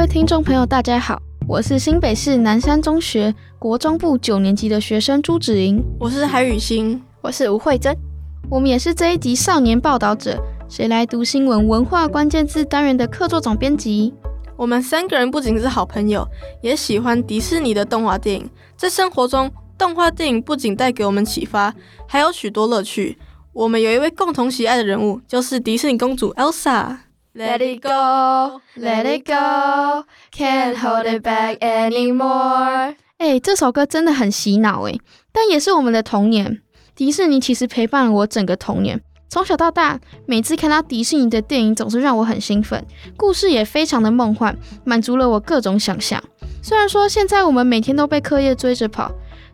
位听众朋友，大家好，我是新北市南山中学国中部九年级的学生朱芷莹，我是海雨欣，我是吴慧珍，我们也是这一集少年报道者，谁来读新闻文化关键字单元的客座总编辑。我们三个人不仅是好朋友，也喜欢迪士尼的动画电影。在生活中，动画电影不仅带给我们启发，还有许多乐趣。我们有一位共同喜爱的人物，就是迪士尼公主 Elsa。Let it go, let it go, can't hold it back anymore。哎，这首歌真的很洗脑哎，但也是我们的童年。迪士尼其实陪伴了我整个童年，从小到大，每次看到迪士尼的电影，总是让我很兴奋，故事也非常的梦幻，满足了我各种想象。虽然说现在我们每天都被课业追着跑，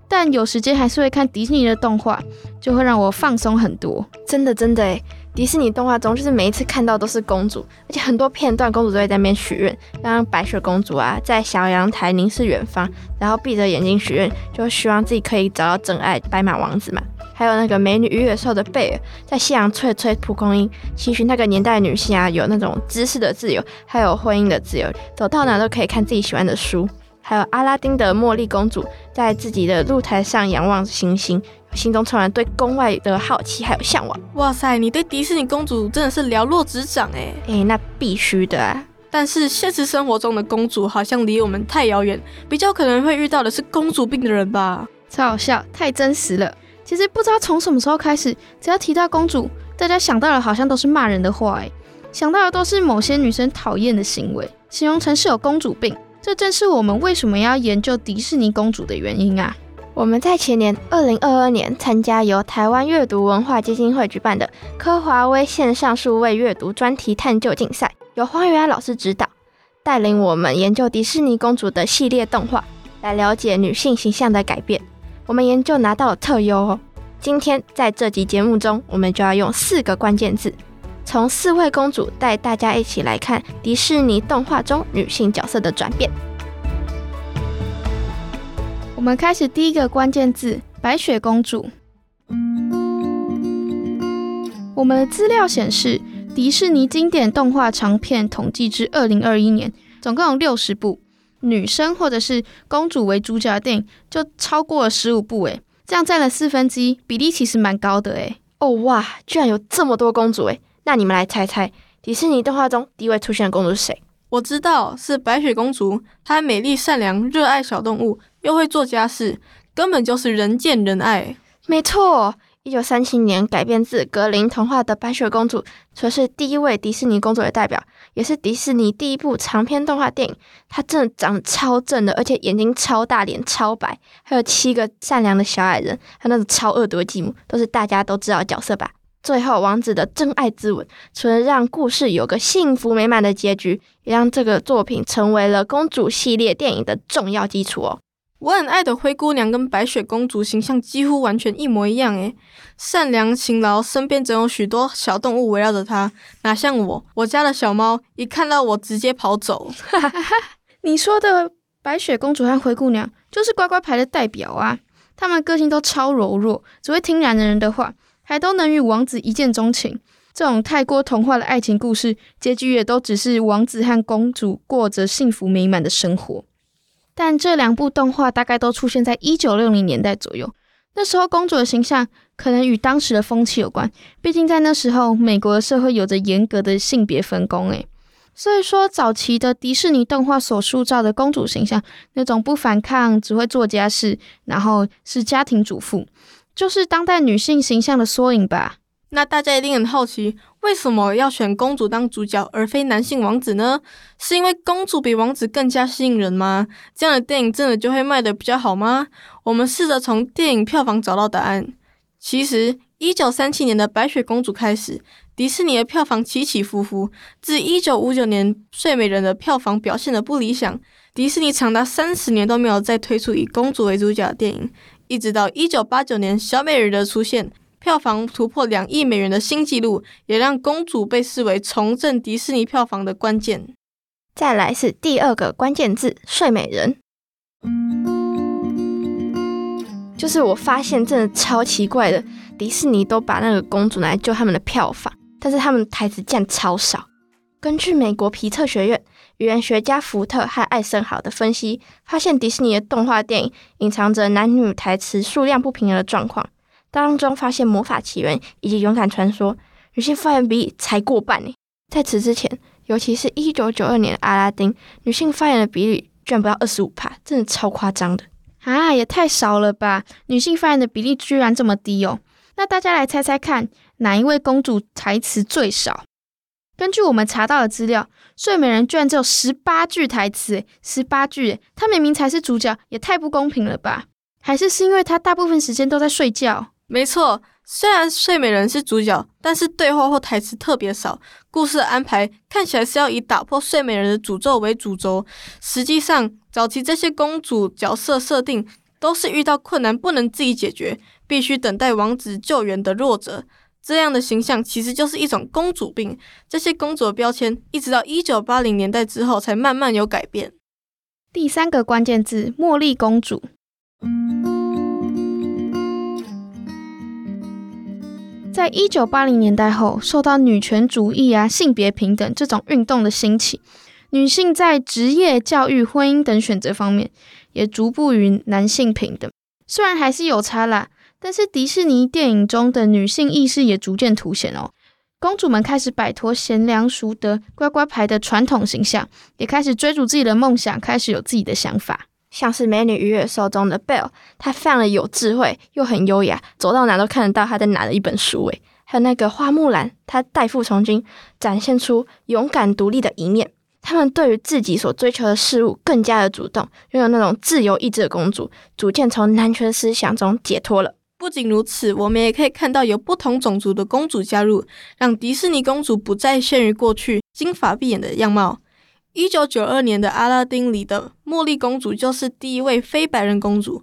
但有时间还是会看迪士尼的动画，就会让我放松很多。真的，真的哎。迪士尼动画中，就是每一次看到都是公主，而且很多片段公主都会在那边许愿，像白雪公主啊，在小阳台凝视远方，然后闭着眼睛许愿，就希望自己可以找到真爱白马王子嘛。还有那个美女与野兽的贝尔，在夕阳吹吹蒲公英，期许那个年代女性啊，有那种知识的自由，还有婚姻的自由，走到哪都可以看自己喜欢的书。还有阿拉丁的茉莉公主，在自己的露台上仰望星星。心中充满对宫外的好奇还有向往。哇塞，你对迪士尼公主真的是了若指掌哎哎，那必须的啊！但是现实生活中的公主好像离我们太遥远，比较可能会遇到的是公主病的人吧？超好笑，太真实了。其实不知道从什么时候开始，只要提到公主，大家想到的好像都是骂人的话哎，想到的都是某些女生讨厌的行为，形容成是有公主病。这正是我们为什么要研究迪士尼公主的原因啊！我们在前年二零二二年参加由台湾阅读文化基金会举办的科华威线上数位阅读专题探究竞赛，由黄宇安老师指导，带领我们研究迪士尼公主的系列动画，来了解女性形象的改变。我们研究拿到了特优哦。今天在这集节目中，我们就要用四个关键字，从四位公主带大家一起来看迪士尼动画中女性角色的转变。我们开始第一个关键字：白雪公主。我们的资料显示，迪士尼经典动画长片统计至二零二一年，总共有六十部，女生或者是公主为主角的电影就超过了十五部，诶，这样占了四分之一，比例其实蛮高的，诶。哦哇，居然有这么多公主，诶，那你们来猜猜，迪士尼动画中第一位出现的公主是谁？我知道是白雪公主，她美丽善良，热爱小动物。又会做家事，根本就是人见人爱。没错，一九三七年改编自格林童话的白雪公主，说是第一位迪士尼公主的代表，也是迪士尼第一部长篇动画电影。她真的长得超正的，而且眼睛超大，脸超白，还有七个善良的小矮人，还有那种超恶毒的继母，都是大家都知道的角色吧？最后，王子的真爱之吻，除了让故事有个幸福美满的结局，也让这个作品成为了公主系列电影的重要基础哦。我很爱的灰姑娘跟白雪公主形象几乎完全一模一样诶，善良勤劳，身边总有许多小动物围绕着她，哪像我，我家的小猫一看到我直接跑走。你说的白雪公主和灰姑娘就是乖乖牌的代表啊，她们个性都超柔弱，只会听男人的话，还都能与王子一见钟情。这种太过童话的爱情故事，结局也都只是王子和公主过着幸福美满的生活。但这两部动画大概都出现在一九六零年代左右，那时候公主的形象可能与当时的风气有关，毕竟在那时候美国的社会有着严格的性别分工，诶，所以说早期的迪士尼动画所塑造的公主形象，那种不反抗、只会做家事，然后是家庭主妇，就是当代女性形象的缩影吧。那大家一定很好奇，为什么要选公主当主角，而非男性王子呢？是因为公主比王子更加吸引人吗？这样的电影真的就会卖得比较好吗？我们试着从电影票房找到答案。其实，一九三七年的《白雪公主》开始，迪士尼的票房起起伏伏。自一九五九年《睡美人》的票房表现得不理想，迪士尼长达三十年都没有再推出以公主为主角的电影，一直到一九八九年《小美人》的出现。票房突破两亿美元的新纪录，也让公主被视为重振迪士尼票房的关键。再来是第二个关键字“睡美人”，就是我发现真的超奇怪的，迪士尼都把那个公主拿来救他们的票房，但是他们台词竟然超少。根据美国皮特学院语言学家福特和艾森豪的分析发现，迪士尼的动画电影隐藏着男女台词数量不平衡的状况。当中发现《魔法奇缘》以及《勇敢传说》女性发言比例才过半呢。在此之前，尤其是一九九二年的《阿拉丁》，女性发言的比例居然不到二十五帕，真的超夸张的啊！也太少了吧？女性发言的比例居然这么低哦。那大家来猜猜看，哪一位公主台词最少？根据我们查到的资料，睡美人居然只有十八句台词，十八句，她明明才是主角，也太不公平了吧？还是是因为她大部分时间都在睡觉？没错，虽然睡美人是主角，但是对话或台词特别少，故事安排看起来是要以打破睡美人的诅咒为主轴。实际上，早期这些公主角色设定都是遇到困难不能自己解决，必须等待王子救援的弱者。这样的形象其实就是一种公主病。这些公主的标签，一直到一九八零年代之后才慢慢有改变。第三个关键字：茉莉公主。在一九八零年代后，受到女权主义啊、性别平等这种运动的兴起，女性在职业、教育、婚姻等选择方面也逐步与男性平等。虽然还是有差啦，但是迪士尼电影中的女性意识也逐渐凸显哦。公主们开始摆脱贤良淑德、乖乖牌的传统形象，也开始追逐自己的梦想，开始有自己的想法。像是《美女与野兽》中的 Belle，她非常的有智慧，又很优雅，走到哪都看得到她在拿的一本书。诶，还有那个花木兰，她代父从军，展现出勇敢独立的一面。她们对于自己所追求的事物更加的主动，拥有那种自由意志的公主，逐渐从男权思想中解脱了。不仅如此，我们也可以看到有不同种族的公主加入，让迪士尼公主不再限于过去金发碧眼的样貌。一九九二年的《阿拉丁》里的茉莉公主就是第一位非白人公主，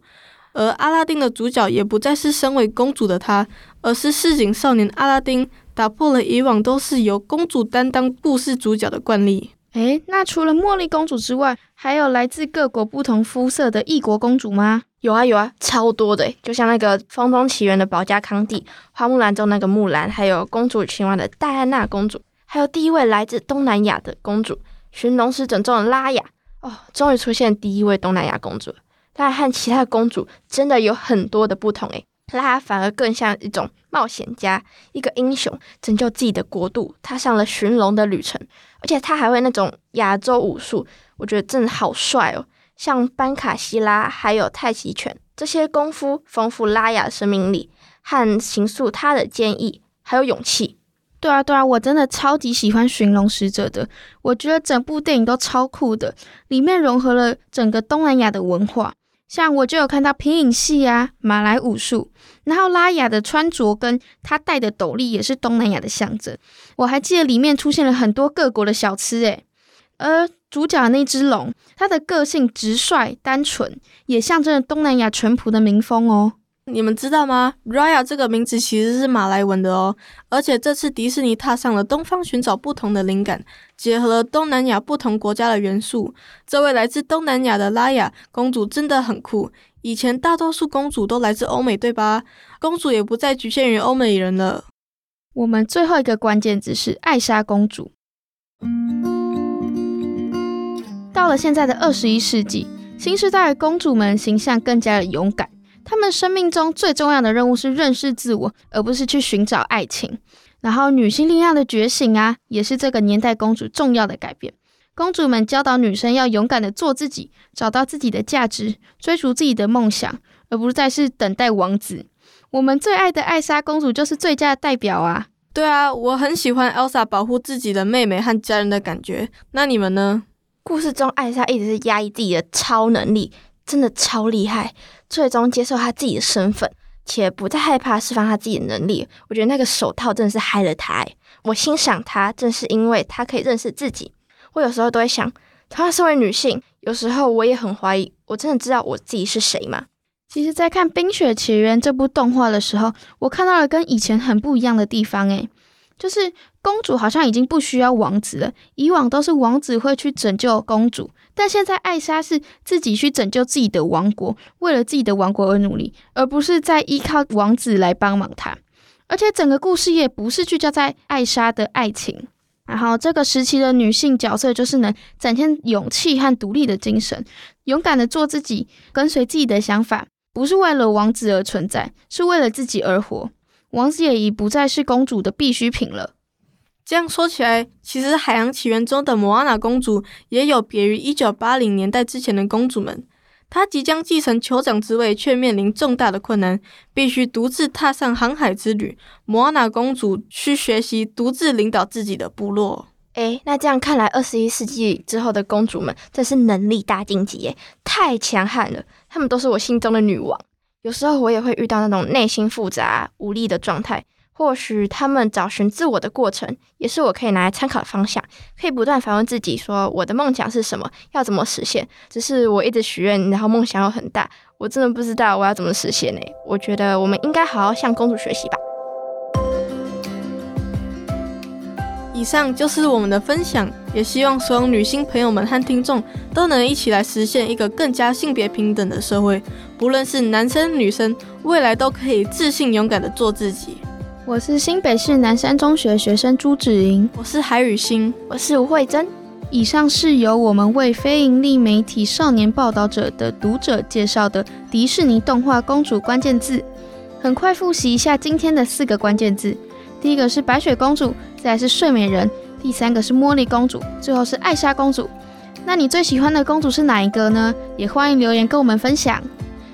而阿拉丁的主角也不再是身为公主的她，而是市井少年阿拉丁，打破了以往都是由公主担当故事主角的惯例。诶，那除了茉莉公主之外，还有来自各国不同肤色的异国公主吗？有啊有啊，超多的，就像那个《风中奇缘》的保加康帝，《花木兰》中那个木兰，还有《公主与青蛙》的戴安娜公主，还有第一位来自东南亚的公主。寻龙使者中的拉雅哦，终于出现第一位东南亚公主，但和其他的公主真的有很多的不同诶。拉反而更像一种冒险家，一个英雄，拯救自己的国度，踏上了寻龙的旅程。而且他还会那种亚洲武术，我觉得真的好帅哦。像班卡西拉还有太极拳这些功夫，丰富拉雅的生命力和形塑他的坚毅还有勇气。对啊，对啊，我真的超级喜欢《寻龙使者》的，我觉得整部电影都超酷的，里面融合了整个东南亚的文化，像我就有看到皮影戏啊、马来武术，然后拉雅的穿着跟他戴的斗笠也是东南亚的象征。我还记得里面出现了很多各国的小吃，诶，而主角的那只龙，它的个性直率单纯，也象征了东南亚淳朴的民风哦。你们知道吗？Raya 这个名字其实是马来文的哦，而且这次迪士尼踏上了东方寻找不同的灵感，结合了东南亚不同国家的元素。这位来自东南亚的拉雅公主真的很酷。以前大多数公主都来自欧美，对吧？公主也不再局限于欧美人了。我们最后一个关键字是艾莎公主。到了现在的二十一世纪，新时代的公主们形象更加的勇敢。他们生命中最重要的任务是认识自我，而不是去寻找爱情。然后，女性力量的觉醒啊，也是这个年代公主重要的改变。公主们教导女生要勇敢的做自己，找到自己的价值，追逐自己的梦想，而不再是等待王子。我们最爱的艾莎公主就是最佳的代表啊！对啊，我很喜欢 Elsa 保护自己的妹妹和家人的感觉。那你们呢？故事中，艾莎一直是压抑自己的超能力。真的超厉害，最终接受她自己的身份，且不再害怕释放她自己的能力。我觉得那个手套真的是害了他。我欣赏她，正是因为她可以认识自己。我有时候都会想，同样身为女性，有时候我也很怀疑，我真的知道我自己是谁吗？其实，在看《冰雪奇缘》这部动画的时候，我看到了跟以前很不一样的地方，诶，就是公主好像已经不需要王子了，以往都是王子会去拯救公主。但现在艾莎是自己去拯救自己的王国，为了自己的王国而努力，而不是在依靠王子来帮忙她。而且整个故事也不是聚焦在艾莎的爱情，然后这个时期的女性角色就是能展现勇气和独立的精神，勇敢的做自己，跟随自己的想法，不是为了王子而存在，是为了自己而活。王子也已不再是公主的必需品了。这样说起来，其实《海洋起源》中的摩阿娜公主也有别于一九八零年代之前的公主们。她即将继承酋长之位，却面临重大的困难，必须独自踏上航海之旅。摩阿娜公主需学习独自领导自己的部落。诶，那这样看来，二十一世纪之后的公主们真是能力大晋级耶，太强悍了！她们都是我心中的女王。有时候我也会遇到那种内心复杂、无力的状态。或许他们找寻自我的过程，也是我可以拿来参考的方向。可以不断反问自己，说我的梦想是什么，要怎么实现？只是我一直许愿，然后梦想又很大，我真的不知道我要怎么实现呢？我觉得我们应该好好向公主学习吧。以上就是我们的分享，也希望所有女性朋友们和听众都能一起来实现一个更加性别平等的社会，不论是男生女生，未来都可以自信勇敢的做自己。我是新北市南山中学学生朱芷莹，我是海雨欣，我是吴慧珍。以上是由我们为非营利媒体少年报道者的读者介绍的迪士尼动画公主关键字。很快复习一下今天的四个关键字：第一个是白雪公主，再来是睡美人，第三个是茉莉公主，最后是艾莎公主。那你最喜欢的公主是哪一个呢？也欢迎留言跟我们分享。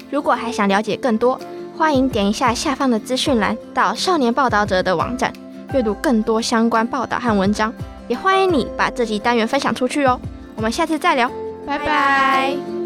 如果还想了解更多，欢迎点一下下方的资讯栏，到少年报道者的网站，阅读更多相关报道和文章。也欢迎你把这集单元分享出去哦。我们下次再聊，拜拜。